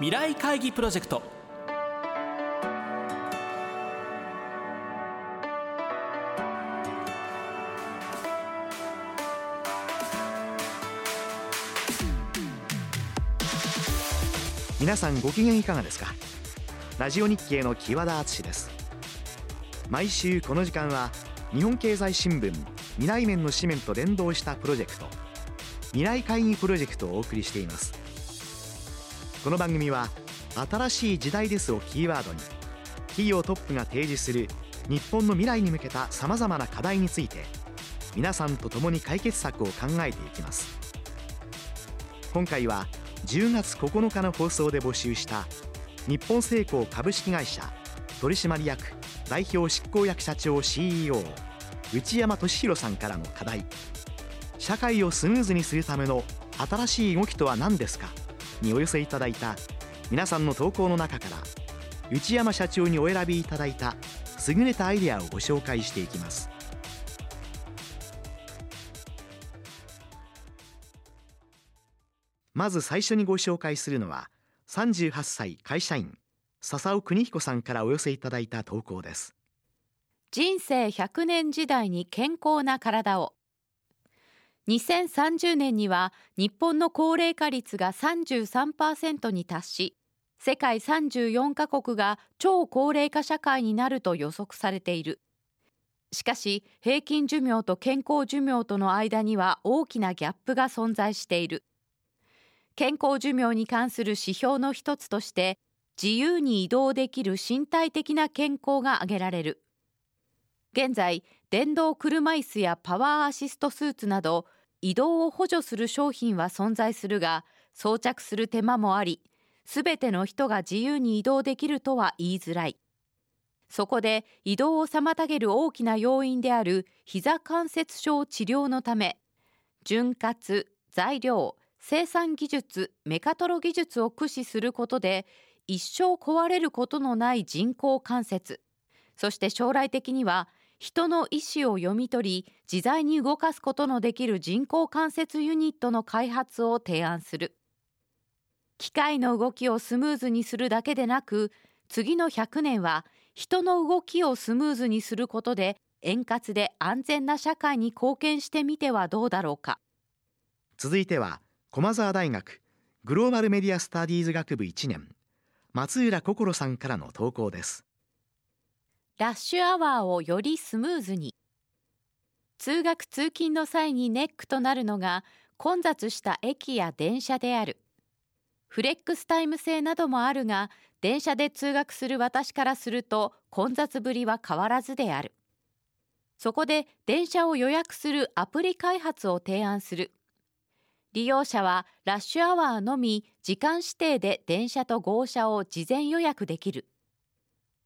未来会議プロジェクト。皆さんご機嫌いかがですか？ラジオ日経の木和田敦です。毎週この時間は日本経済新聞未来面の紙面と連動したプロジェクト未来会議プロジェクトをお送りしています。この番組は新しい時代ですをキーワードに企業トップが提示する日本の未来に向けたさまざまな課題について皆さんと共に解決策を考えていきます。今回は10月9日の放送で募集した日本製鋼株式会社取締役代表執行役社長 CEO 内山俊弘さんからの課題。社会をスムーズにするための新しい動きとは何ですか？にお寄せいただいた皆さんの投稿の中から内山社長にお選びいただいた優れたアイデアをご紹介していきます。まず最初にご紹介するのは38歳会社員笹尾邦彦さんからお寄せいただいた投稿です。人生100年時代に健康な体を2030年には日本の高齢化率が33%に達し世界34カ国が超高齢化社会になると予測されている。しかし平均寿命と健康寿命との間には大きなギャップが存在している。健康寿命に関する指標の一つとして自由に移動できる身体的な健康が挙げられる。現在電動車椅子やパワーアシストスーツなど移動を補助する商品は存在するが装着する手間もありすべての人が自由に移動できるとは言いづらい。そこで移動を妨げる大きな要因である膝関節症治療のため潤滑材料生産技術メカトロ技術を駆使することで一生壊れることのない人工関節そして将来的には人の意思を読み取り自在に動かすことのできる人工関節ユニットの開発を提案する。機械の動きをスムーズにするだけでなく次の100年は人の動きをスムーズにすることで円滑で安全な社会に貢献してみてはどうだろうか。続いては駒澤大学グローバルメディアスタディーズ学部1年松浦心さんからの投稿です。ラッシュアワーをよりスムーズに。通学通勤の際にネックとなるのが混雑した駅や電車である。フレックスタイム制などもあるが電車で通学する私からすると混雑ぶりは変わらずである。そこで電車を予約するアプリ開発を提案する。利用者はラッシュアワーのみ時間指定で電車と号車を事前予約できる。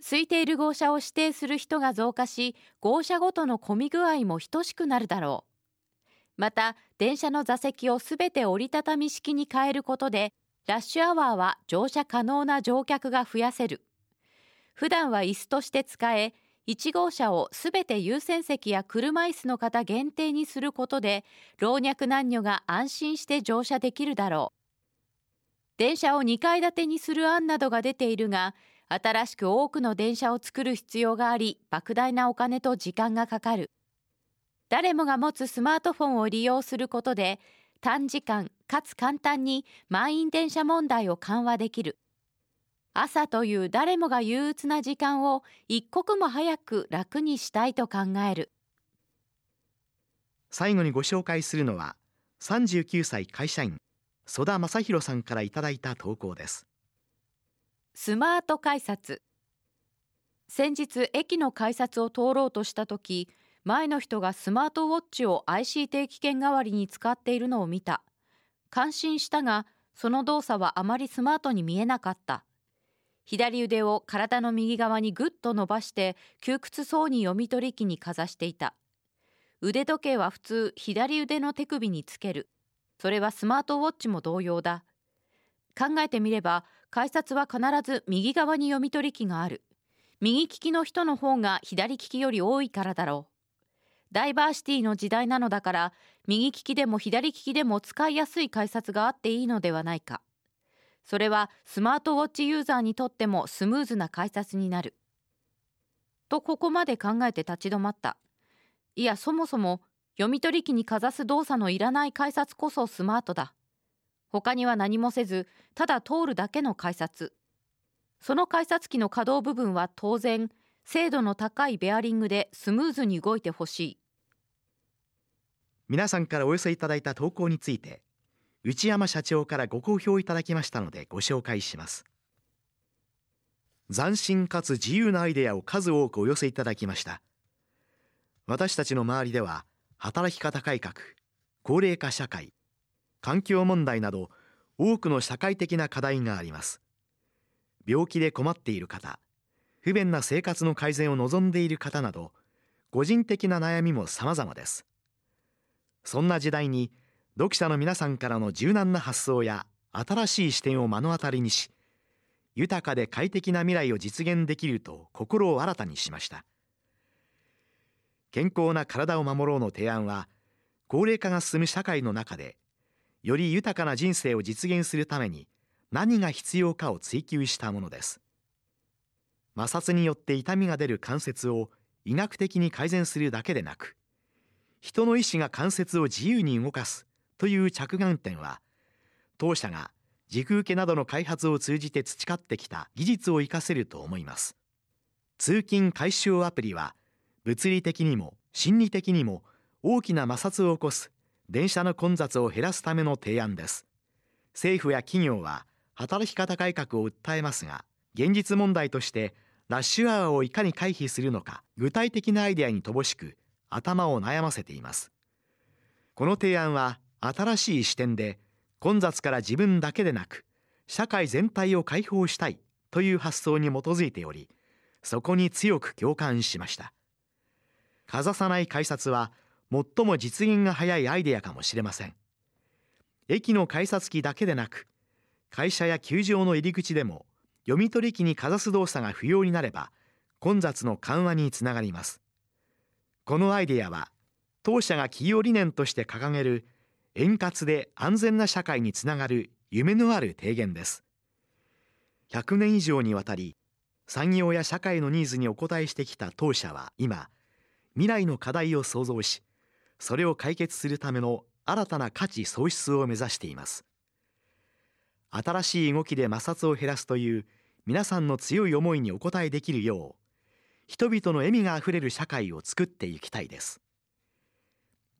空いている号車を指定する人が増加し号車ごとの混み具合も等しくなるだろう。また電車の座席をすべて折りたたみ式に変えることでラッシュアワーは乗車可能な乗客が増やせる。普段は椅子として使え1号車をすべて優先席や車椅子の方限定にすることで老若男女が安心して乗車できるだろう。電車を2階建てにする案などが出ているが新しく多くの電車を作る必要があり莫大なお金と時間がかかる。誰もが持つスマートフォンを利用することで短時間かつ簡単に満員電車問題を緩和できる。朝という誰もが憂鬱な時間を一刻も早く楽にしたいと考える。最後にご紹介するのは39歳会社員曽田正弘さんからいただいた投稿です。スマート改札。先日駅の改札を通ろうとした時前の人がスマートウォッチを IC 定期券代わりに使っているのを見た。感心したがその動作はあまりスマートに見えなかった。左腕を体の右側にぐっと伸ばして窮屈そうに読み取り機にかざしていた。腕時計は普通左腕の手首につける。それはスマートウォッチも同様だ。考えてみれば改札は必ず右側に読み取り機がある。右利きの人の方が左利きより多いからだろう。ダイバーシティの時代なのだから右利きでも左利きでも使いやすい改札があっていいのではないか。それはスマートウォッチユーザーにとってもスムーズな改札になる。とここまで考えて立ち止まった。いやそもそも読み取り機にかざす動作のいらない改札こそスマートだ。他には何もせずただ通るだけの改札。その改札機の可動部分は当然精度の高いベアリングでスムーズに動いてほしい。皆さんからお寄せいただいた投稿について内山社長からご好評いただきましたのでご紹介します。斬新かつ自由なアイデアを数多くお寄せいただきました。私たちの周りでは働き方改革高齢化社会環境問題など多くの社会的な課題があります。病気で困っている方不便な生活の改善を望んでいる方など個人的な悩みも様々です。そんな時代に読者の皆さんからの柔軟な発想や新しい視点を目の当たりにし豊かで快適な未来を実現できると心を新たにしました。健康な体を守ろうの提案は高齢化が進む社会の中でより豊かな人生を実現するために何が必要かを追求したものです。摩擦によって痛みが出る関節を医学的に改善するだけでなく人の意思が関節を自由に動かすという着眼点は当社が軸受けなどの開発を通じて培ってきた技術を活かせると思います。通勤解消アプリは物理的にも心理的にも大きな摩擦を起こす電車の混雑を減らすための提案です。政府や企業は働き方改革を訴えますが現実問題としてラッシュアワーをいかに回避するのか具体的なアイデアに乏しく頭を悩ませています。この提案は新しい視点で混雑から自分だけでなく社会全体を解放したいという発想に基づいておりそこに強く共感しました。かざさない改札は最も実現が早いアイデアかもしれません。駅の改札機だけでなく会社や球場の入り口でも読み取り機にかざす動作が不要になれば混雑の緩和につながります。このアイデアは当社が企業理念として掲げる円滑で安全な社会につながる夢のある提言です。100年以上にわたり産業や社会のニーズにお応えしてきた当社は今未来の課題を創造しそれを解決するための新たな価値創出を目指しています。新しい動きで摩擦を減らすという皆さんの強い思いにお応えできるよう人々の笑みがあふれる社会を作っていきたいです。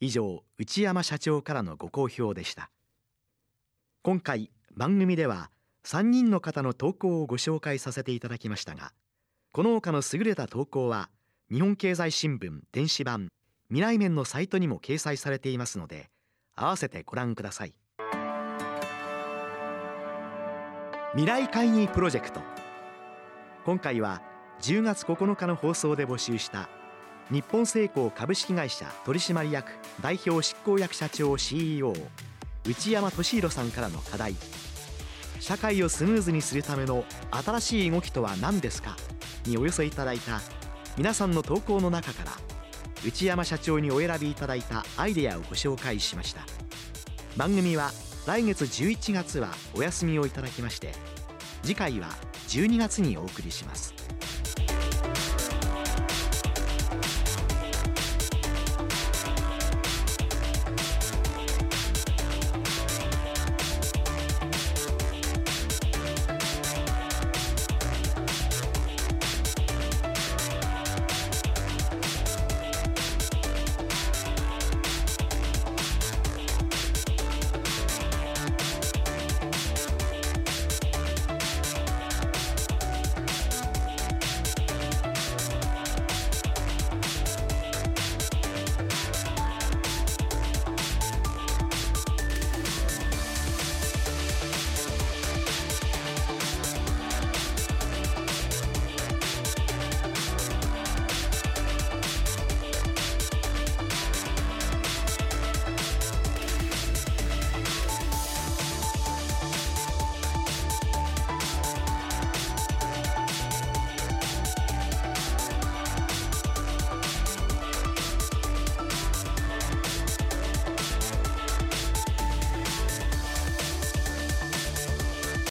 以上内山社長からのご好評でした。今回番組では3人の方の投稿をご紹介させていただきましたがこの他の優れた投稿は日本経済新聞電子版未来面のサイトにも掲載されていますので合わせてご覧ください。未来会議プロジェクト。今回は10月9日の放送で募集した日本製鋼株式会社取締役代表執行役社長 CEO 内山俊弘さんからの課題。社会をスムーズにするための新しい動きとは何ですか？にお寄せいただいた皆さんの投稿の中から内山社長にお選びいただいたアイデアをご紹介しました。番組は来月11月はお休みをいただきまして次回は12月にお送りします。